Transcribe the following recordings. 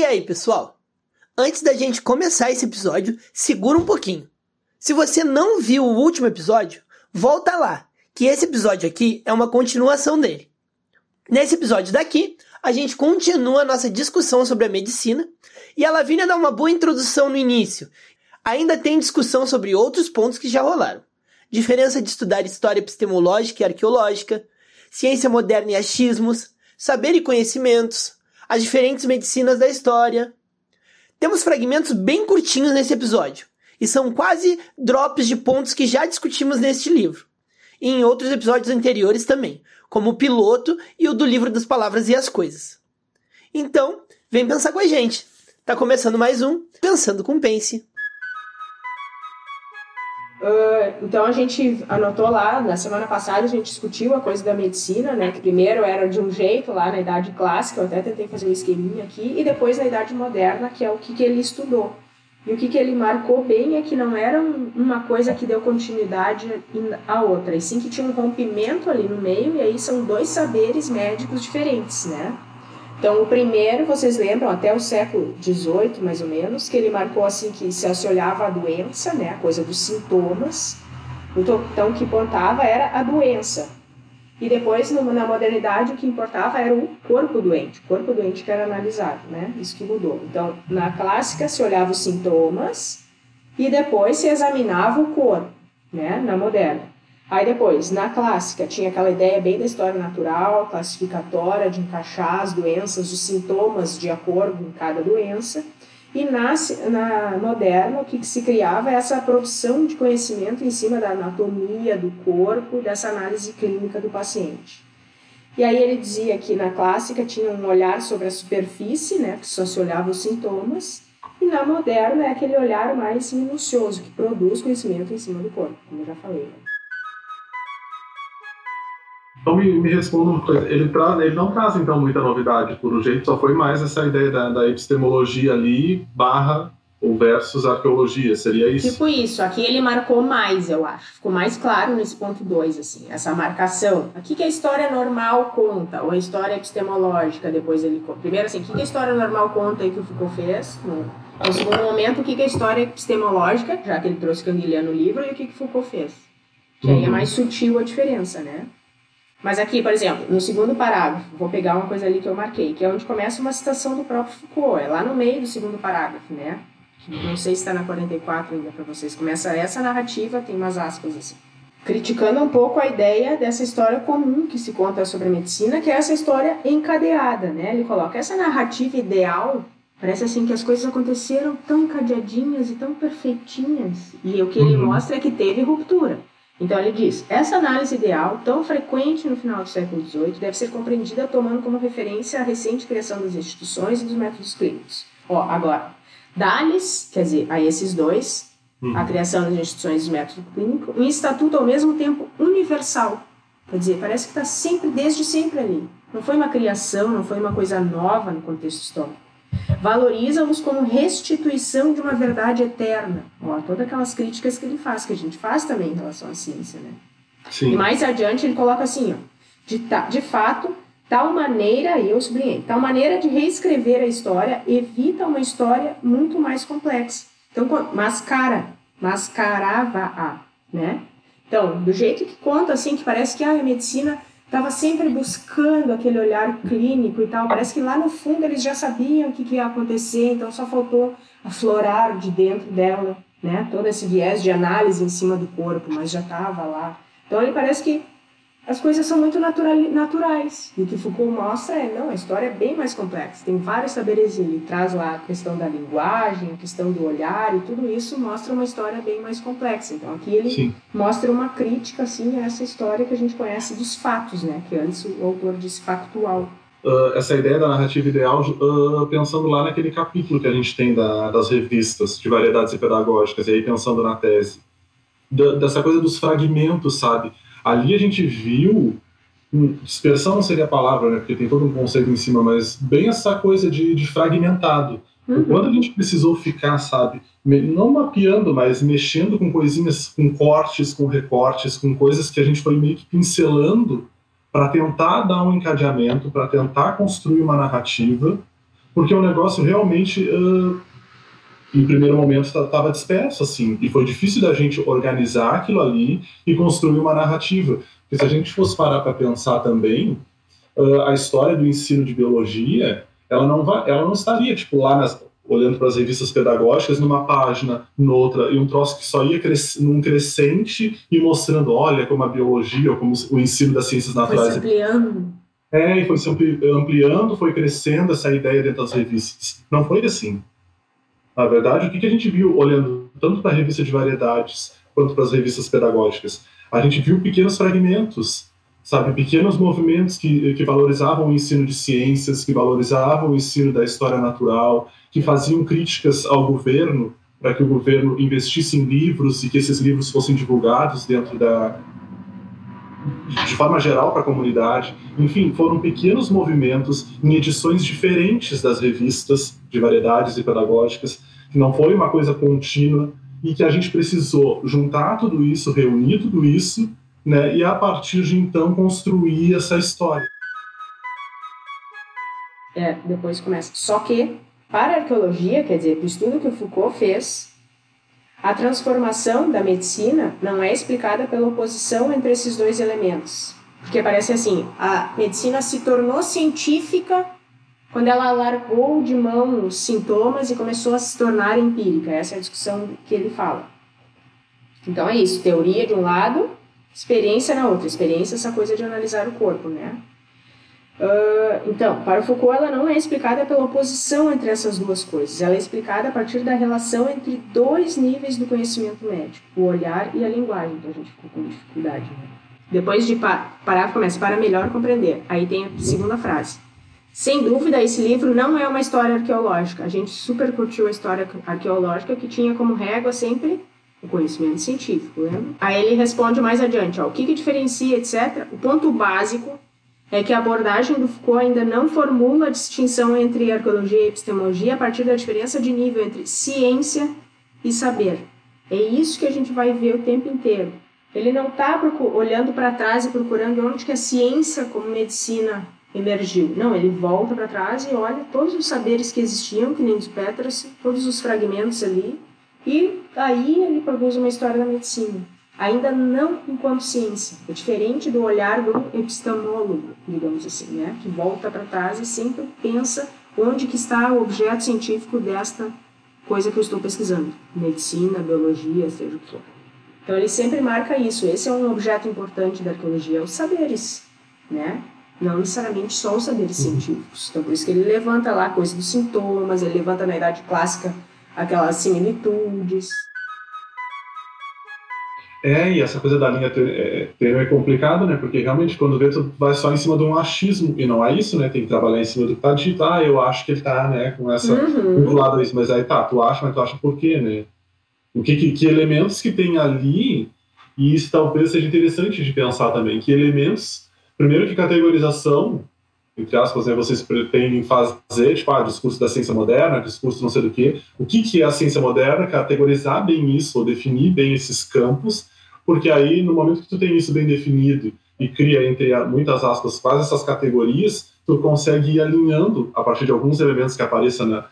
E aí, pessoal? Antes da gente começar esse episódio, segura um pouquinho. Se você não viu o último episódio, volta lá, que esse episódio aqui é uma continuação dele. Nesse episódio daqui, a gente continua a nossa discussão sobre a medicina e a Lavínia dá uma boa introdução no início. Ainda tem discussão sobre outros pontos que já rolaram. Diferença de estudar história epistemológica e arqueológica, ciência moderna e achismos, saber e conhecimentos, as diferentes medicinas da história. Temos fragmentos bem curtinhos nesse episódio, e são quase drops de pontos que já discutimos neste livro, e em outros episódios anteriores também, como o piloto e o do livro das palavras e as coisas. Então, vem pensar com a gente. Tá começando mais um Pensando com Pense. Uh, então a gente anotou lá, na semana passada a gente discutiu a coisa da medicina, né? Que primeiro era de um jeito lá na idade clássica, eu até tentei fazer um esqueminha aqui, e depois na idade moderna, que é o que, que ele estudou. E o que, que ele marcou bem é que não era um, uma coisa que deu continuidade à outra, e sim que tinha um rompimento ali no meio, e aí são dois saberes médicos diferentes, né? Então, o primeiro, vocês lembram, até o século XVIII, mais ou menos, que ele marcou assim que se olhava a doença, né, a coisa dos sintomas. Então, o que importava era a doença. E depois, na modernidade, o que importava era o corpo doente, o corpo doente que era analisado, né? Isso que mudou. Então, na clássica se olhava os sintomas e depois se examinava o corpo, né? Na moderna. Aí depois, na clássica, tinha aquela ideia bem da história natural, classificatória, de encaixar as doenças, os sintomas de acordo com cada doença. E na, na moderna, o que, que se criava é essa produção de conhecimento em cima da anatomia do corpo, dessa análise clínica do paciente. E aí ele dizia que na clássica tinha um olhar sobre a superfície, né, que só se olhava os sintomas, e na moderna é aquele olhar mais minucioso, que produz conhecimento em cima do corpo, como eu já falei. Então me, me responda uma coisa, ele, tra, ele não traz então muita novidade, por jeito só foi mais essa ideia da, da epistemologia ali, barra ou versus arqueologia, seria isso? Tipo isso, aqui ele marcou mais, eu acho, ficou mais claro nesse ponto 2, assim, essa marcação. Aqui que a história normal conta, ou a história epistemológica, depois ele... Primeiro assim, o que, que a história normal conta aí que o Foucault fez, no, no segundo momento, o que, que a história epistemológica, já que ele trouxe Canguilha no livro, e o que, que Foucault fez. Que aí é uhum. mais sutil a diferença, né? Mas aqui, por exemplo, no segundo parágrafo, vou pegar uma coisa ali que eu marquei, que é onde começa uma citação do próprio Foucault, é lá no meio do segundo parágrafo, né? Não sei se está na 44 ainda para vocês. Começa essa narrativa, tem umas aspas assim. Criticando um pouco a ideia dessa história comum que se conta sobre a medicina, que é essa história encadeada, né? Ele coloca essa narrativa ideal Parece assim que as coisas aconteceram tão encadeadinhas e tão perfeitinhas. E o que ele uhum. mostra é que teve ruptura. Então ele diz: essa análise ideal, tão frequente no final do século XVIII, deve ser compreendida tomando como referência a recente criação das instituições e dos métodos clínicos. Ó, agora, dá-lhes, quer dizer, a esses dois, uhum. a criação das instituições e dos métodos clínicos, um estatuto ao mesmo tempo universal. Quer dizer, parece que está sempre, desde sempre ali. Não foi uma criação, não foi uma coisa nova no contexto histórico valoriza-os como restituição de uma verdade eterna. Ó, todas aquelas críticas que ele faz, que a gente faz também em relação à ciência, né? Sim. E mais adiante ele coloca assim, ó, de, de fato, tal maneira, e eu sublinhei, tal maneira de reescrever a história evita uma história muito mais complexa. Então, mascara, mascarava-a, né? Então, do jeito que conta, assim, que parece que ah, a medicina estava sempre buscando aquele olhar clínico e tal. Parece que lá no fundo eles já sabiam o que, que ia acontecer, então só faltou aflorar de dentro dela, né? Todo esse viés de análise em cima do corpo, mas já estava lá. Então ele parece que as coisas são muito natural, naturais. E o que Foucault mostra é, não, a história é bem mais complexa. Tem vários saberes, ele traz lá a questão da linguagem, a questão do olhar, e tudo isso mostra uma história bem mais complexa. Então aqui ele Sim. mostra uma crítica, assim, a essa história que a gente conhece dos fatos, né? Que antes o autor disse factual. Uh, essa ideia da narrativa ideal, uh, pensando lá naquele capítulo que a gente tem da, das revistas de variedades pedagógicas, e aí pensando na tese, da, dessa coisa dos fragmentos, sabe? Ali a gente viu, dispersão não seria a palavra, né, porque tem todo um conceito em cima, mas bem essa coisa de, de fragmentado. Uhum. Quando a gente precisou ficar, sabe, não mapeando, mas mexendo com coisinhas, com cortes, com recortes, com coisas que a gente foi meio que pincelando para tentar dar um encadeamento, para tentar construir uma narrativa, porque o negócio realmente, uh, em primeiro momento, estava disperso, assim, e foi difícil da gente organizar aquilo ali e construir uma narrativa. Porque se a gente fosse parar para pensar também, uh, a história do ensino de biologia, ela não, vai, ela não estaria, tipo, lá nas, olhando para as revistas pedagógicas, numa página, noutra, e um troço que só ia cres num crescente e mostrando, olha, como a biologia, ou como o ensino das ciências naturais. Foi se ampliando. É, e foi se ampliando, foi crescendo essa ideia dentro das revistas. Não foi assim. Na verdade, o que, que a gente viu olhando tanto para a revista de variedades quanto para as revistas pedagógicas? A gente viu pequenos fragmentos sabe, pequenos movimentos que, que valorizavam o ensino de ciências, que valorizavam o ensino da história natural, que faziam críticas ao governo para que o governo investisse em livros e que esses livros fossem divulgados dentro da de forma geral para a comunidade. Enfim, foram pequenos movimentos em edições diferentes das revistas de variedades e pedagógicas, que não foi uma coisa contínua e que a gente precisou juntar tudo isso, reunir tudo isso né? E a partir de então construir essa história. É, depois começa. Só que para a arqueologia, quer dizer, o estudo que o Foucault fez, a transformação da medicina não é explicada pela oposição entre esses dois elementos. Porque parece assim, a medicina se tornou científica quando ela largou de mão os sintomas e começou a se tornar empírica. Essa é a discussão que ele fala. Então é isso, teoria de um lado experiência na outra. Experiência é essa coisa de analisar o corpo, né? Uh, então, para Foucault, ela não é explicada pela oposição entre essas duas coisas. Ela é explicada a partir da relação entre dois níveis do conhecimento médico, o olhar e a linguagem. Então, a gente ficou com dificuldade. Né? Depois de pa parágrafo começa para melhor compreender. Aí tem a segunda frase. Sem dúvida, esse livro não é uma história arqueológica. A gente super curtiu a história arqueológica que tinha como régua sempre o conhecimento científico, lembra? Aí ele responde mais adiante, ó, o que, que diferencia, etc. O ponto básico é que a abordagem do Foucault ainda não formula a distinção entre arqueologia e epistemologia a partir da diferença de nível entre ciência e saber. É isso que a gente vai ver o tempo inteiro. Ele não está olhando para trás e procurando onde que a ciência como medicina emergiu. Não, ele volta para trás e olha todos os saberes que existiam, que nem os Petras, todos os fragmentos ali, e aí ele produz uma história da medicina, ainda não enquanto ciência, é diferente do olhar do epistemólogo, digamos assim, né? que volta para trás e sempre pensa onde que está o objeto científico desta coisa que eu estou pesquisando, medicina, biologia, seja o que for. Então ele sempre marca isso, esse é um objeto importante da arqueologia, os saberes, né? Não necessariamente só os saberes científicos. Então por isso que ele levanta lá a coisa dos sintomas, ele levanta na idade clássica aquelas similitudes. É, e essa coisa da linha é, é complicado, né? Porque realmente quando vê, tu vai só em cima de um achismo, e não é isso, né? Tem que trabalhar em cima do que tá dito. Ah, eu acho que ele tá, né, com essa. Uhum. a isso. Mas aí tá, tu acha, mas tu acha por quê, né? O que, que, que elementos que tem ali, e isso talvez seja interessante de pensar também, que elementos. Primeiro que categorização entre aspas, né, vocês pretendem fazer, tipo, ah, discurso da ciência moderna, discurso não sei do quê. O que, que é a ciência moderna? Categorizar bem isso, ou definir bem esses campos, porque aí, no momento que tu tem isso bem definido e cria, entre muitas aspas, quase essas categorias, tu consegue ir alinhando, a partir de alguns elementos que apareçam na,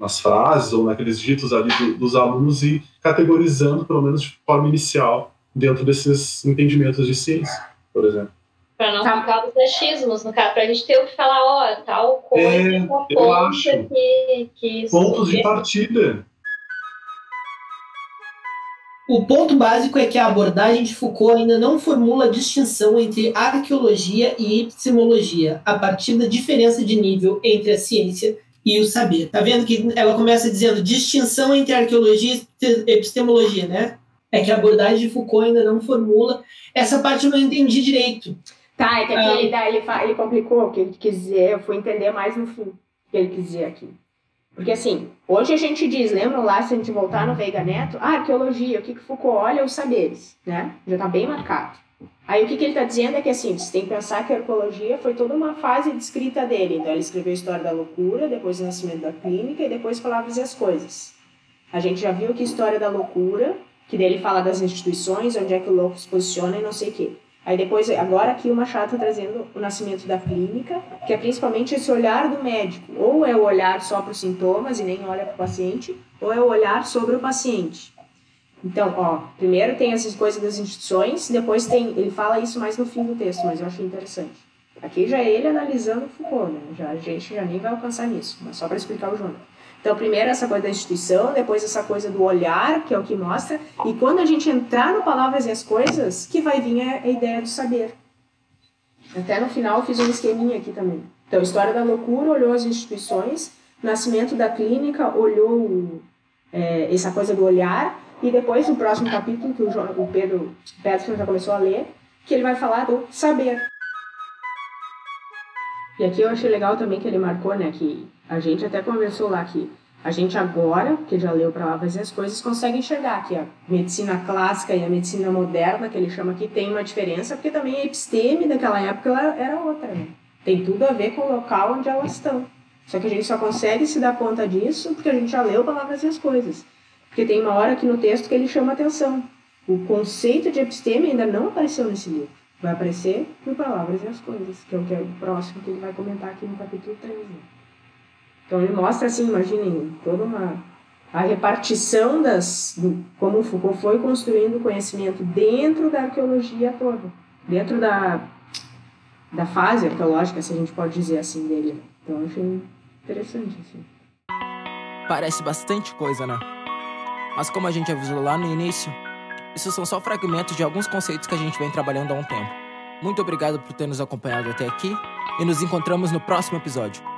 nas frases ou naqueles ditos ali do, dos alunos e categorizando, pelo menos de forma inicial, dentro desses entendimentos de ciência, por exemplo. Para não tá. ficar os achismos, no caso, para a gente ter o que falar, ó, tal coisa, é, eu acho. Que, que Pontos de partida. O ponto básico é que a abordagem de Foucault ainda não formula a distinção entre arqueologia e epistemologia, a partir da diferença de nível entre a ciência e o saber. Tá vendo que ela começa dizendo distinção entre arqueologia e epistemologia, né? É que a abordagem de Foucault ainda não formula. Essa parte eu não entendi direito. Tá, é que aqui ele, dá, ele, ele complicou o que ele quis dizer, eu fui entender mais no fim o que ele quis dizer aqui. Porque assim, hoje a gente diz, lembram lá, se a gente voltar no Veiga Neto, ah, arqueologia, o que, que Foucault olha os saberes, né? Já tá bem marcado. Aí o que, que ele está dizendo é que assim, você tem que pensar que a arqueologia foi toda uma fase de escrita dele. Então ele escreveu a história da loucura, depois o nascimento da clínica e depois palavras e as coisas. A gente já viu que história da loucura, que dele fala das instituições, onde é que o louco se posiciona e não sei o quê. Aí depois, agora aqui o Machado está trazendo o nascimento da clínica, que é principalmente esse olhar do médico. Ou é o olhar só para os sintomas e nem olha para o paciente, ou é o olhar sobre o paciente. Então, ó, primeiro tem essas coisas das instituições, depois tem, ele fala isso mais no fim do texto, mas eu achei interessante. Aqui já é ele analisando o Foucault, né? Já, a gente já nem vai alcançar nisso, mas só para explicar o Jonas. Então, primeiro essa coisa da instituição, depois essa coisa do olhar, que é o que mostra, e quando a gente entrar no Palavras e as Coisas, que vai vir a, a ideia do saber. Até no final eu fiz um esqueminha aqui também. Então, História da Loucura olhou as instituições, Nascimento da Clínica olhou é, essa coisa do olhar, e depois o próximo capítulo, que o, o Pedro Peterson já começou a ler, que ele vai falar do saber. E aqui eu achei legal também que ele marcou, né, que a gente até conversou lá que a gente agora, que já leu Palavras e as Coisas, consegue enxergar que a medicina clássica e a medicina moderna, que ele chama aqui, tem uma diferença, porque também a episteme daquela época ela era outra, né? Tem tudo a ver com o local onde elas estão. Só que a gente só consegue se dar conta disso porque a gente já leu Palavras e as Coisas. Porque tem uma hora aqui no texto que ele chama atenção. O conceito de episteme ainda não apareceu nesse livro. Vai aparecer no Palavras e as Coisas, que é o que é o próximo que ele vai comentar aqui no capítulo 3. Né? Então ele mostra assim, imaginem, toda uma a repartição das do, como Foucault foi construindo o conhecimento dentro da arqueologia toda, dentro da da fase arqueológica, se a gente pode dizer assim dele. Então achei interessante assim. Parece bastante coisa, né? Mas como a gente avisou lá no início, isso são só fragmentos de alguns conceitos que a gente vem trabalhando há um tempo. Muito obrigado por ter nos acompanhado até aqui e nos encontramos no próximo episódio.